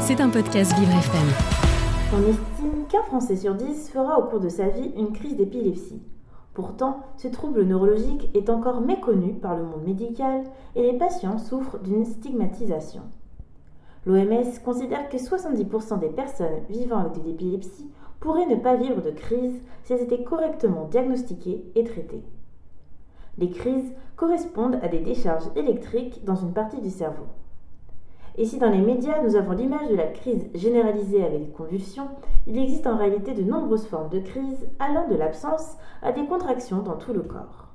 C'est un podcast Vivre FM. On estime qu'un Français sur dix fera au cours de sa vie une crise d'épilepsie. Pourtant, ce trouble neurologique est encore méconnu par le monde médical et les patients souffrent d'une stigmatisation. L'OMS considère que 70% des personnes vivant avec de l'épilepsie pourraient ne pas vivre de crise si elles étaient correctement diagnostiquées et traitées. Les crises correspondent à des décharges électriques dans une partie du cerveau. Et si dans les médias nous avons l'image de la crise généralisée avec des convulsions, il existe en réalité de nombreuses formes de crise allant de l'absence à des contractions dans tout le corps.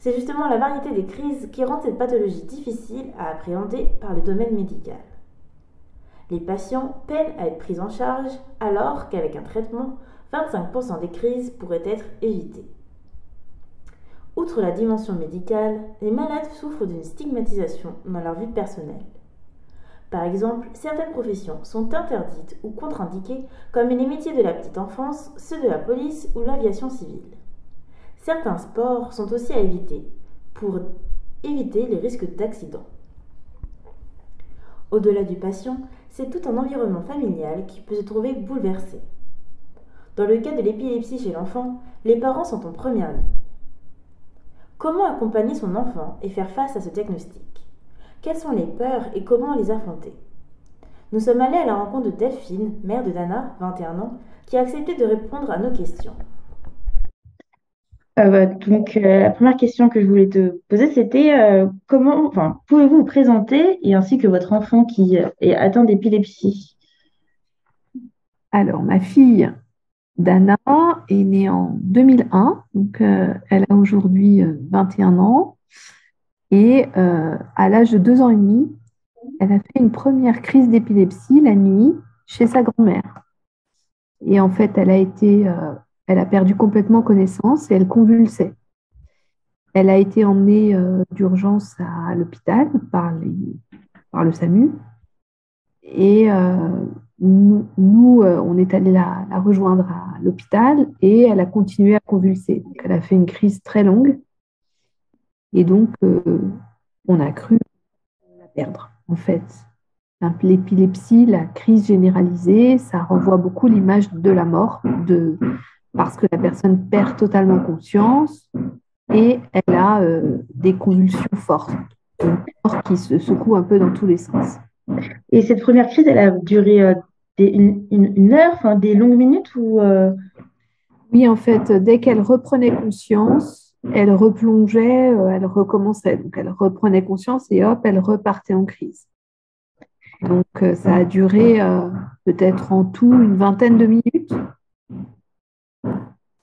C'est justement la variété des crises qui rend cette pathologie difficile à appréhender par le domaine médical. Les patients peinent à être pris en charge alors qu'avec un traitement, 25% des crises pourraient être évitées. Outre la dimension médicale, les malades souffrent d'une stigmatisation dans leur vie personnelle. Par exemple, certaines professions sont interdites ou contre-indiquées, comme les métiers de la petite enfance, ceux de la police ou l'aviation civile. Certains sports sont aussi à éviter pour éviter les risques d'accident. Au-delà du patient, c'est tout un environnement familial qui peut se trouver bouleversé. Dans le cas de l'épilepsie chez l'enfant, les parents sont en première ligne. Comment accompagner son enfant et faire face à ce diagnostic? Quelles sont les peurs et comment les affronter? Nous sommes allés à la rencontre de Delphine, mère de Dana, 21 ans, qui a accepté de répondre à nos questions. Euh, donc, euh, la première question que je voulais te poser, c'était euh, comment, enfin, pouvez-vous vous présenter et ainsi que votre enfant qui est atteint d'épilepsie? Alors, ma fille Dana est née en 2001, donc elle a aujourd'hui 21 ans. Et euh, à l'âge de deux ans et demi, elle a fait une première crise d'épilepsie la nuit chez sa grand-mère. Et en fait, elle a euh, perdu complètement connaissance et elle convulsait. Elle a été emmenée euh, d'urgence à l'hôpital par, le SAMU. Et nous, on est allé la, rejoindre à l'hôpital et elle a continué à convulser. Elle a fait une crise très longue. Et donc, euh, on a cru la perdre, en fait. L'épilepsie, la crise généralisée, ça renvoie beaucoup l'image de la mort, de, parce que la personne perd totalement conscience et elle a euh, des convulsions fortes, un corps qui se secoue un peu dans tous les sens. Et cette première crise, elle a duré euh, une, heure, enfin des longues minutes ou Oui, en fait, dès qu'elle reprenait conscience, elle replongeait, euh, elle recommençait. Donc, elle reprenait conscience et hop, elle repartait en crise. Donc, euh, ça a duré euh, peut-être en tout une vingtaine de minutes.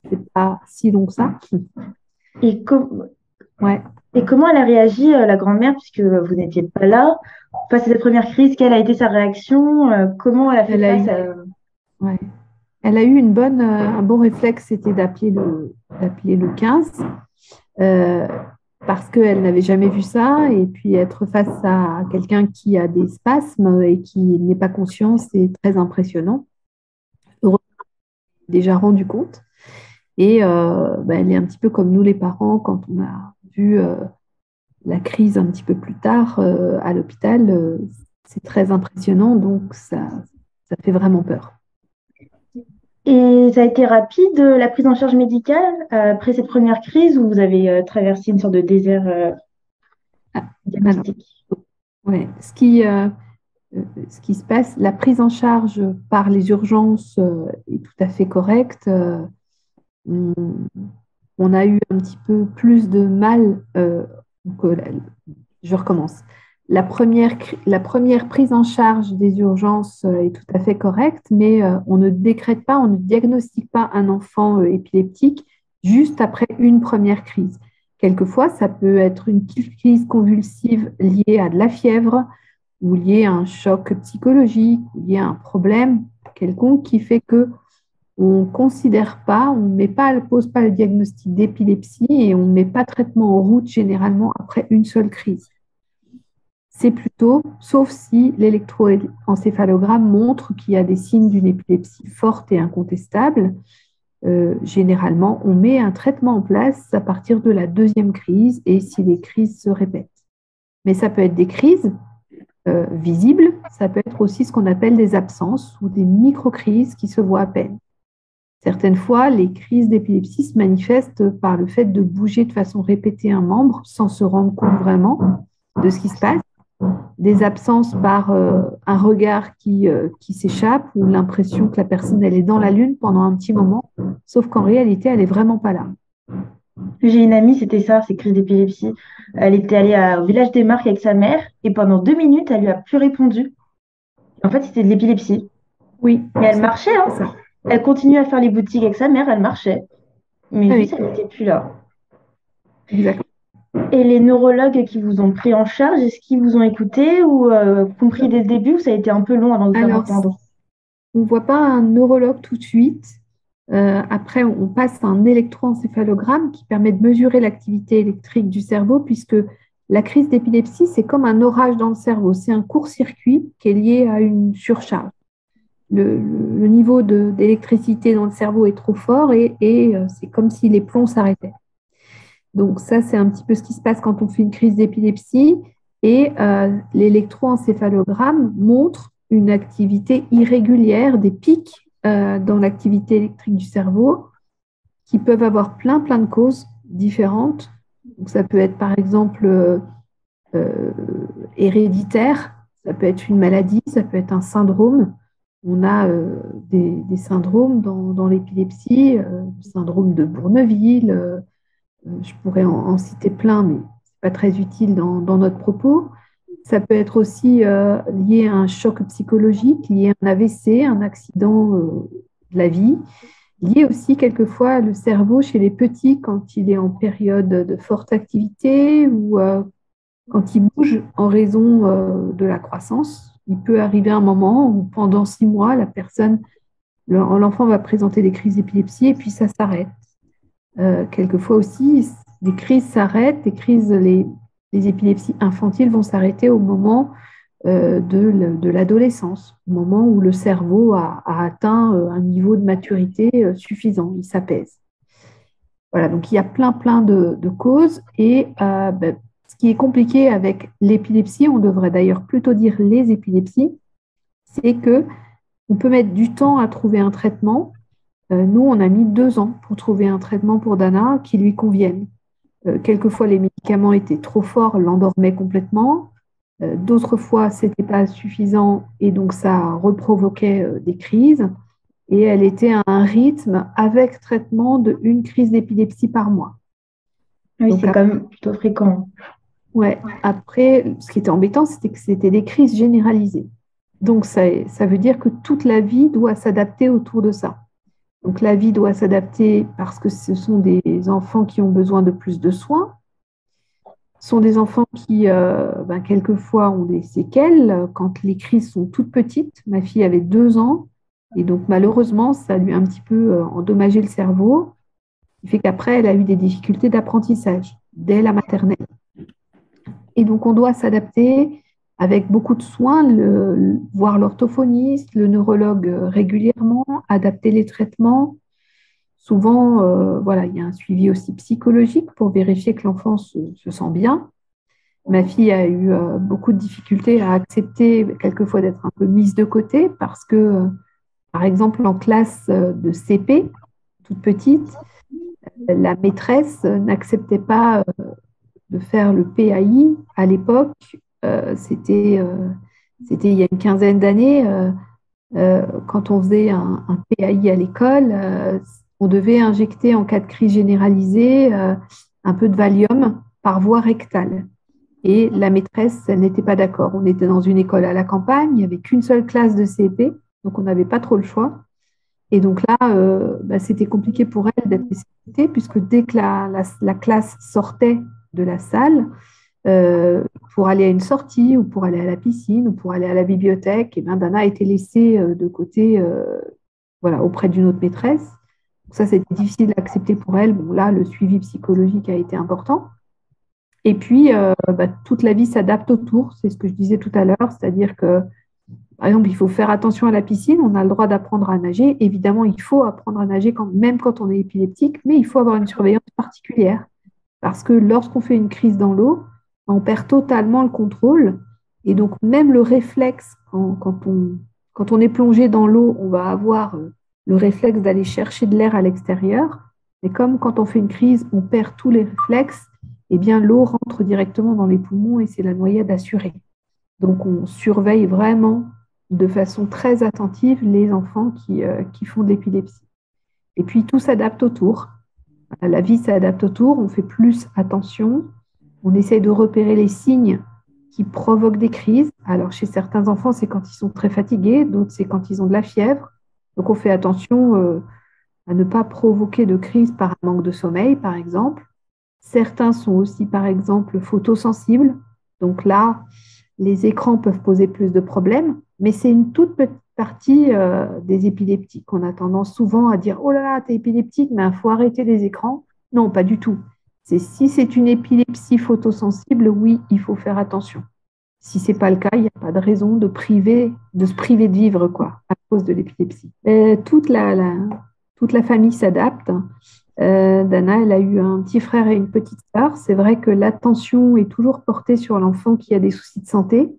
C'est pas si long que ça. Et, ouais. et comment elle a réagi, la grand-mère, puisque vous n'étiez pas là, face à cette première crise Quelle a été sa réaction Comment elle a fait face à... ouais. Elle a eu une bonne, un bon réflexe, c'était d'appeler le, d'appeler le 15. Euh, parce qu'elle n'avait jamais vu ça, et puis être face à quelqu'un qui a des spasmes et qui n'est pas conscient, c'est très impressionnant. Heureusement, déjà rendu compte. Et euh, bah, elle est un petit peu comme nous les parents quand on a vu euh, la crise un petit peu plus tard à l'hôpital. c'est très impressionnant, donc ça, ça fait vraiment peur. Et ça a été rapide, la prise en charge médicale, euh, après cette première crise où vous avez euh, traversé une sorte de désert euh, ah, diagnostique Oui, ce qui, ce qui se passe, la prise en charge par les urgences est tout à fait correcte. On, a eu un petit peu plus de mal, donc, je recommence. La première, prise en charge des urgences euh, est tout à fait correcte, mais euh, on ne décrète pas, on ne diagnostique pas un enfant euh, épileptique juste après une première crise. Quelquefois, ça peut être une crise convulsive liée à de la fièvre ou liée à un choc psychologique ou liée à un problème quelconque qui fait que on ne considère pas, on ne pas, pose pas le diagnostic d'épilepsie et on ne met pas traitement en route généralement après une seule crise c'est plutôt, sauf si l'électroencéphalogramme montre qu'il y a des signes d'une épilepsie forte et incontestable, euh, généralement, on met un traitement en place à partir de la deuxième crise et si les crises se répètent. Mais ça peut être des crises euh, visibles, ça peut être aussi ce qu'on appelle des absences ou des micro-crises qui se voient à peine. Certaines fois, les crises d'épilepsie se manifestent par le fait de bouger de façon répétée un membre sans se rendre compte vraiment de ce qui se passe. Des absences par euh, un regard qui, euh, qui s'échappe ou l'impression que la personne elle est dans la lune pendant un petit moment, sauf qu'en réalité, elle n'est vraiment pas là. J'ai une amie, c'était ça, ces crises d'épilepsie. Elle était allée au village des Marques avec sa mère et pendant deux minutes, elle lui a plus répondu. En fait, c'était de l'épilepsie. Oui. Mais elle marchait, hein. Elle continuait à faire les boutiques avec sa mère, elle marchait. Mais lui, ça n'était plus là. Exactement. Et les neurologues qui vous ont pris en charge, est-ce qu'ils vous ont écouté ou euh, compris dès le début ou ça a été un peu long avant de vous Alors, entendre On ne voit pas un neurologue tout de suite. Euh, après, on passe un électroencéphalogramme qui permet de mesurer l'activité électrique du cerveau, puisque la crise d'épilepsie, c'est comme un orage dans le cerveau. C'est un court-circuit qui est lié à une surcharge. Le, niveau d'électricité dans le cerveau est trop fort et, euh, c'est comme si les plombs s'arrêtaient. Donc ça, c'est un petit peu ce qui se passe quand on fait une crise d'épilepsie. Et euh, l'électroencéphalogramme montre une activité irrégulière, des pics euh, dans l'activité électrique du cerveau qui peuvent avoir plein, plein de causes différentes. Donc, ça peut être par exemple euh, héréditaire, ça peut être une maladie, ça peut être un syndrome. On a des, syndromes dans, l'épilepsie, le syndrome de Bourneville, je pourrais en, citer plein, mais ce n'est pas très utile dans, notre propos. Ça peut être aussi euh, lié à un choc psychologique, lié à un AVC, un accident euh, de la vie, lié aussi quelquefois le cerveau chez les petits quand il est en période de forte activité ou euh, quand il bouge en raison de la croissance. Il peut arriver un moment où pendant six mois, la personne, l'enfant va présenter des crises d'épilepsie et puis ça s'arrête. Quelquefois aussi, des crises s'arrêtent, des crises, les, les épilepsies infantiles vont s'arrêter au moment euh, de, l'adolescence, au moment où le cerveau a, atteint euh, un niveau de maturité euh, suffisant, il s'apaise. Voilà, donc il y a plein, plein de, causes. Et ben, ce qui est compliqué avec l'épilepsie, on devrait d'ailleurs plutôt dire les épilepsies, c'est que on peut mettre du temps à trouver un traitement. Nous, on a mis deux ans pour trouver un traitement pour Dana qui lui convienne. Euh, quelquefois, les médicaments étaient trop forts, l'endormaient complètement. Euh, d'autres fois, ce n'était pas suffisant et donc ça reprovoquait euh, des crises. Et elle était à un rythme avec traitement de une crise d'épilepsie par mois. Oui, c'est quand même plutôt fréquent. Ouais. Après, ce qui était embêtant, c'était que c'était des crises généralisées. Donc, ça, ça veut dire que toute la vie doit s'adapter autour de ça. Donc la vie doit s'adapter parce que ce sont des enfants qui ont besoin de plus de soins. Ce sont des enfants qui, euh, ben, quelquefois, ont des séquelles quand les crises sont toutes petites. Ma fille avait deux ans et donc malheureusement, ça lui a un petit peu euh, endommagé le cerveau, ce qui fait qu'après, elle a eu des difficultés d'apprentissage dès la maternelle. Et donc, on doit s'adapter avec beaucoup de soins, voir l'orthophoniste, le neurologue euh, régulièrement, adapter les traitements. Souvent, euh, voilà, il y a un suivi aussi psychologique pour vérifier que l'enfant se, sent bien. Ma fille a eu euh, beaucoup de difficultés à accepter quelquefois d'être un peu mise de côté parce que, par exemple, en classe de CP, toute petite, la maîtresse n'acceptait pas de faire le PAI à l'époque c'était euh, c'était il y a une quinzaine d'années, euh, quand on faisait un, PAI à l'école, on devait injecter en cas de crise généralisée un peu de Valium par voie rectale. Et la maîtresse, elle n'était pas d'accord. On était dans une école à la campagne, il n'y avait qu'une seule classe de CP, donc on n'avait pas trop le choix. Et donc là, bah, c'était compliqué pour elle d'être puisque dès que la, classe sortait de la salle, euh, pour aller à une sortie ou pour aller à la piscine ou pour aller à la bibliothèque, et bien Dana a été laissée euh, de côté euh, voilà, auprès d'une autre maîtresse. ça, c'était difficile d'accepter pour elle. Bon, là, le suivi psychologique a été important. Et puis, bah, toute la vie s'adapte autour, c'est ce que je disais tout à l'heure, c'est-à-dire que, par exemple, il faut faire attention à la piscine, on a le droit d'apprendre à nager. Évidemment, il faut apprendre à nager même quand on est épileptique, mais il faut avoir une surveillance particulière. Parce que lorsqu'on fait une crise dans l'eau, on perd totalement le contrôle Et donc, même le réflexe, quand, on, quand on est plongé dans l'eau, on va avoir euh, le réflexe d'aller chercher de l'air à l'extérieur. Mais comme quand on fait une crise, on perd tous les réflexes, eh bien, l'eau rentre directement dans les poumons et c'est la noyade assurée. Donc, on surveille vraiment de façon très attentive les enfants qui, euh, qui font de l'épilepsie. Et puis, tout s'adapte autour. La vie s'adapte autour, on fait plus attention, on essaie de repérer les signes qui provoquent des crises. Alors, chez certains enfants, c'est quand ils sont très fatigués, d'autres, c'est quand ils ont de la fièvre. Donc, on fait attention euh, à ne pas provoquer de crise par un manque de sommeil, par exemple. Certains sont aussi, par exemple, photosensibles. Donc là, les écrans peuvent poser plus de problèmes, mais c'est une toute petite partie euh, des épileptiques. On a tendance souvent à dire Oh là là, t'es épileptique, mais il faut arrêter les écrans. Non, pas du tout. C'est si c'est une épilepsie photosensible, oui, il faut faire attention. Si ce n'est pas le cas, il n'y a pas de raison de, se priver de vivre quoi, à cause de l'épilepsie. Toute la, toute la famille s'adapte. Euh, Dana, elle a eu un petit frère et une petite sœur. C'est vrai que l'attention est toujours portée sur l'enfant qui a des soucis de santé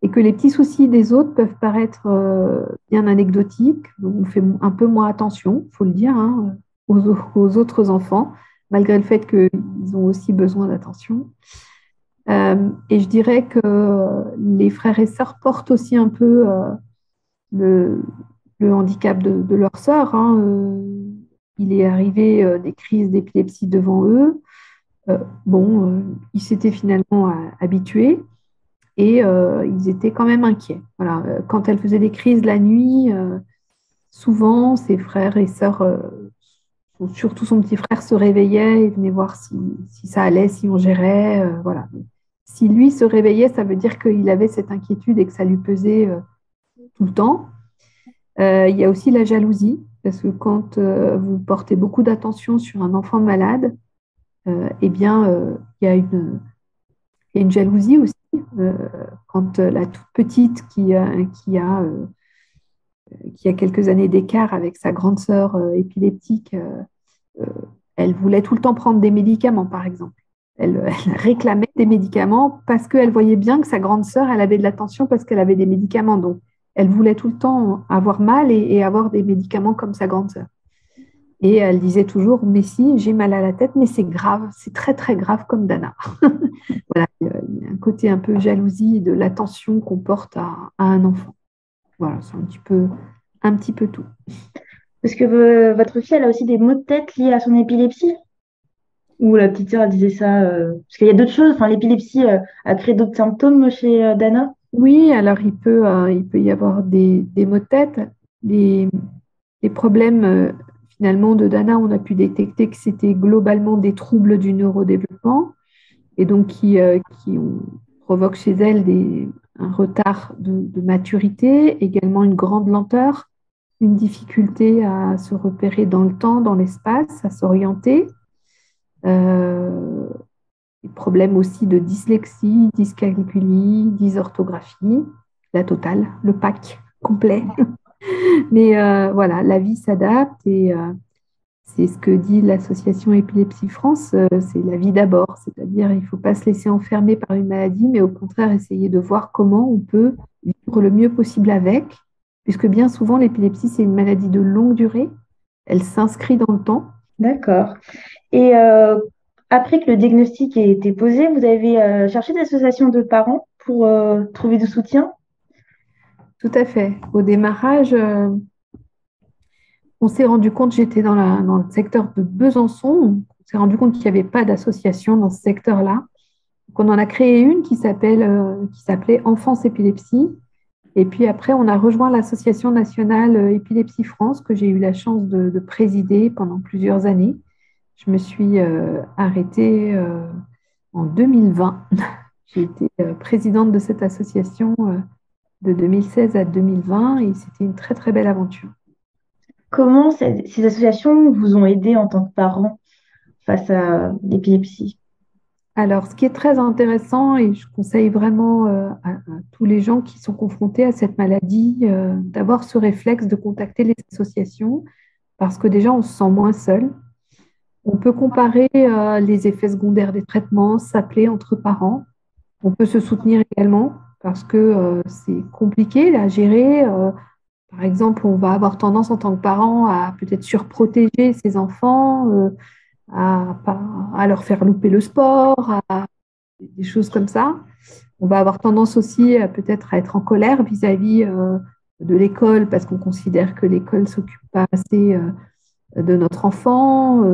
et que les petits soucis des autres peuvent paraître euh, bien anecdotiques. On fait un peu moins attention, il faut le dire, hein, aux, autres enfants, malgré le fait qu'ils ont aussi besoin d'attention. Euh, et je dirais que les frères et sœurs portent aussi un peu le, handicap de, leur sœur. Hein, il est arrivé euh, des crises d'épilepsie devant eux. Euh, bon, euh, ils s'étaient finalement habitués et ils étaient quand même inquiets. Voilà. Quand elle faisait des crises la nuit, souvent ses frères et sœurs, surtout son petit frère, se réveillaient et venaient voir si, ça allait, si on gérait. voilà. Si lui se réveillait, ça veut dire qu'il avait cette inquiétude et que ça lui pesait tout le temps. il y a aussi la jalousie. Parce que quand euh, vous portez beaucoup d'attention sur un enfant malade, euh, eh bien, euh, il y, a une, jalousie aussi. quand la toute petite qui, qui, a, qui a quelques années d'écart avec sa grande sœur épileptique, elle voulait tout le temps prendre des médicaments, par exemple. Elle, réclamait des médicaments parce qu'elle voyait bien que sa grande sœur, elle avait de l'attention parce qu'elle avait des médicaments. Donc, elle voulait tout le temps avoir mal et, avoir des médicaments comme sa grande sœur. Et elle disait toujours, mais si, j'ai mal à la tête, mais c'est grave, c'est très très grave comme Dana. voilà, il y a un côté un peu jalousie de l'attention qu'on porte à, un enfant. Voilà, c'est un petit peu, un petit peu tout. Parce que votre fille, a aussi des maux de tête liés à son épilepsie. Ou la petite sœur, disait ça euh, Parce qu'il y a d'autres choses, enfin, l'épilepsie euh, a créé d'autres symptômes chez euh, Dana. Oui, alors il peut, euh, il peut y avoir des, des maux de tête. Les, problèmes euh, finalement de Dana, on a pu détecter que c'était globalement des troubles du neurodéveloppement. Et donc qui, euh, qui provoquent chez elle des, un retard de, maturité, également une grande lenteur, une difficulté à se repérer dans le temps, dans l'espace, à s'orienter. Des problèmes aussi de dyslexie, dyscalculie, dysorthographie, la totale, le pack complet. Mais euh, voilà, la vie s'adapte et euh, c'est ce que dit l'association Épilepsie France, euh, c'est la vie d'abord, c'est-à-dire il ne faut pas se laisser enfermer par une maladie, mais au contraire essayer de voir comment on peut vivre le mieux possible avec, puisque bien souvent l'épilepsie c'est une maladie de longue durée, elle s'inscrit dans le temps. D'accord. Et après que le diagnostic ait été posé, vous avez euh, cherché des associations de parents pour euh, trouver du soutien? Tout à fait. Au démarrage, euh, on s'est rendu compte, j'étais dans, dans, le secteur de Besançon, on s'est rendu compte qu'il n'y avait pas d'association dans ce secteur-là. Donc on en a créé une qui s'appelait Enfance Épilepsie. Et puis après, on a rejoint l'Association nationale Épilepsie France, que j'ai eu la chance de présider pendant plusieurs années. Je me suis euh, arrêtée euh, en 2020. J'ai été euh, présidente de cette association de 2016 à 2020 et c'était une très très belle aventure. Comment ces, associations vous ont aidé en tant que parent face à l'épilepsie? Alors, ce qui est très intéressant, et je conseille vraiment à, tous les gens qui sont confrontés à cette maladie, d'avoir ce réflexe de contacter les associations, parce que déjà, on se sent moins seul. On peut comparer euh, les effets secondaires des traitements, s'appeler entre parents. On peut se soutenir également. parce que c'est compliqué à gérer. par exemple, on va avoir tendance en tant que parent à peut-être surprotéger ses enfants, à, leur faire louper le sport, à des choses comme ça. On va avoir tendance aussi peut-être à être en colère vis-à-vis de l'école parce qu'on considère que l'école s'occupe pas assez de notre enfant.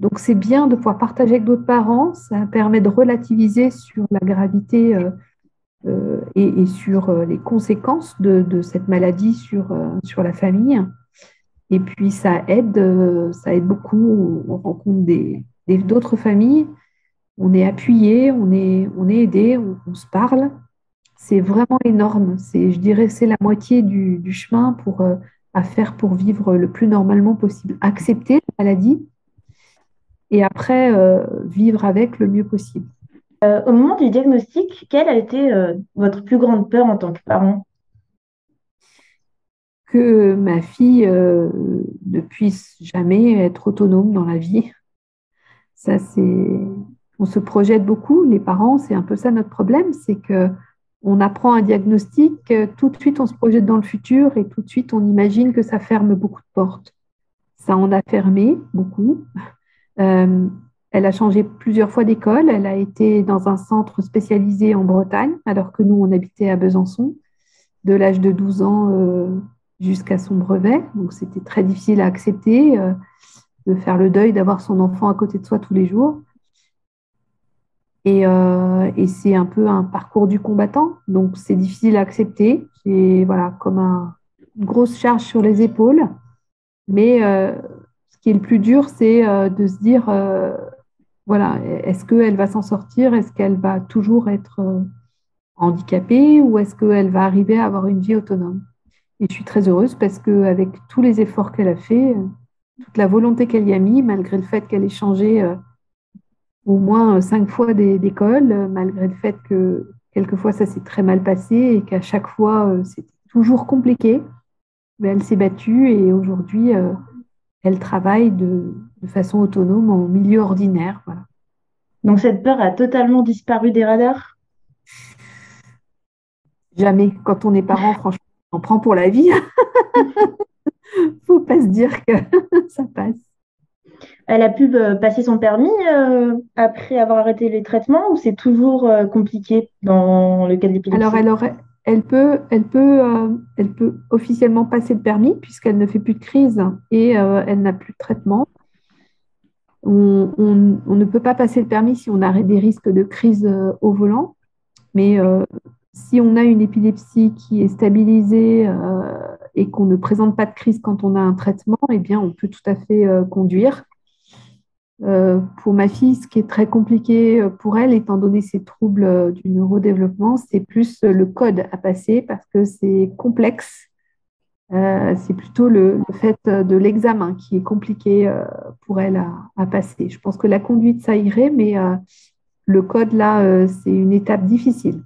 Donc c'est bien de pouvoir partager avec d'autres parents, ça permet de relativiser sur la gravité euh, euh, et, sur euh, les conséquences de, cette maladie sur, sur la famille. Et puis ça aide, ça aide beaucoup, on rencontre d'autres familles, on est appuyé, on est, on est aidé, on, se parle. C'est vraiment énorme. C'est, je dirais c'est la moitié du, chemin pour, à faire pour vivre le plus normalement possible. Accepter la maladie, et après euh, vivre avec le mieux possible. Euh, au moment du diagnostic, quelle a été euh, votre plus grande peur en tant que parent? Que ma fille ne puisse jamais être autonome dans la vie. Ça, c'est. On se projette beaucoup, les parents, c'est un peu ça notre problème, c'est que on apprend un diagnostic, tout de suite on se projette dans le futur et tout de suite on imagine que ça ferme beaucoup de portes. Ça en a fermé beaucoup. Euh, elle a changé plusieurs fois d'école. Elle a été dans un centre spécialisé en Bretagne, alors que nous, on habitait à Besançon, de l'âge de 12 ans euh, jusqu'à son brevet. Donc, c'était très difficile à accepter euh, de faire le deuil, d'avoir son enfant à côté de soi tous les jours. Et, c'est un peu un parcours du combattant. Donc, c'est difficile à accepter. C'est voilà, comme une grosse charge sur les épaules. Mais ce qui est le plus dur, c'est euh, de se dire, euh, voilà, est-ce qu'elle va s'en sortir? Est-ce qu'elle va toujours être euh, handicapée? Ou est-ce qu'elle va arriver à avoir une vie autonome? Et je suis très heureuse parce qu'avec tous les efforts qu'elle a fait, toute la volonté qu'elle y a mis, malgré le fait qu'elle ait changé au moins cinq fois d'école, malgré le fait que quelquefois ça s'est très mal passé et qu'à chaque fois c'était toujours compliqué, mais elle s'est battue et aujourd'hui elle travaille de, façon autonome en milieu ordinaire. Voilà. Donc cette peur a totalement disparu des radars? Jamais. Quand on est parent, franchement, on prend pour la vie. Faut pas se dire que ça passe. Elle a pu euh, passer son permis euh, après avoir arrêté les traitements ou c'est toujours euh, compliqué dans le cas de l'épilepsie? Alors, elle aurait, elle peut, elle, peut, euh, elle peut officiellement passer le permis puisqu'elle ne fait plus de crise et elle n'a plus de traitement. On, ne peut pas passer le permis si on a des risques de crise au volant, mais si on a une épilepsie qui est stabilisée et qu'on ne présente pas de crise quand on a un traitement, eh bien, on peut tout à fait conduire. Euh, pour ma fille, ce qui est très compliqué euh, pour elle, étant donné ses troubles euh, du neurodéveloppement, c'est plus le code à passer parce que c'est complexe. c'est plutôt le, fait de l'examen qui est compliqué pour elle à, passer. Je pense que la conduite, ça irait, mais le code, là, c'est une étape difficile.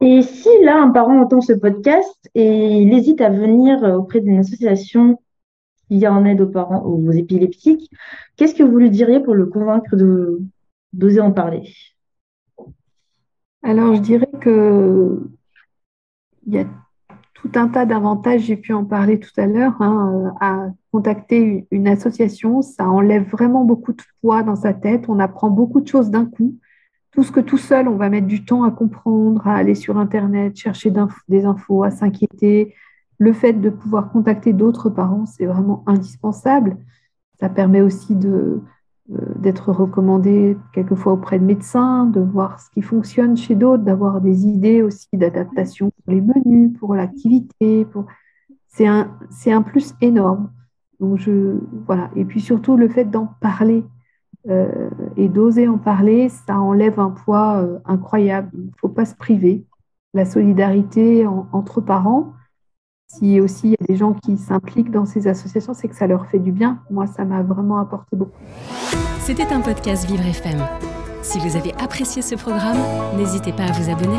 Et si là, un parent entend ce podcast et il hésite à venir auprès d'une association qui vient en aide aux parents aux épileptiques, qu'est-ce que vous lui diriez pour le convaincre d'oser en parler? Alors, je dirais que il y a tout un tas d'avantages, j'ai pu en parler tout à l'heure, hein, à contacter une association, ça enlève vraiment beaucoup de poids dans sa tête, on apprend beaucoup de choses d'un coup. Tout ce que tout seul, on va mettre du temps à comprendre, à aller sur Internet, chercher des infos, à s'inquiéter, le fait de pouvoir contacter d'autres parents, c'est vraiment indispensable. Ça permet aussi de, euh, d'être recommandé quelquefois auprès de médecins, de voir ce qui fonctionne chez d'autres, d'avoir des idées aussi d'adaptation pour les menus, pour l'activité. Pour... C'est un, un plus énorme. Donc je, voilà. Et puis surtout le fait d'en parler et d'oser en parler, ça enlève un poids euh, incroyable. Il ne faut pas se priver. La solidarité entre parents, si aussi il y a des gens qui s'impliquent dans ces associations, c'est que ça leur fait du bien. Moi, ça m'a vraiment apporté beaucoup. C'était un podcast Vivre FM. Si vous avez apprécié ce programme, n'hésitez pas à vous abonner.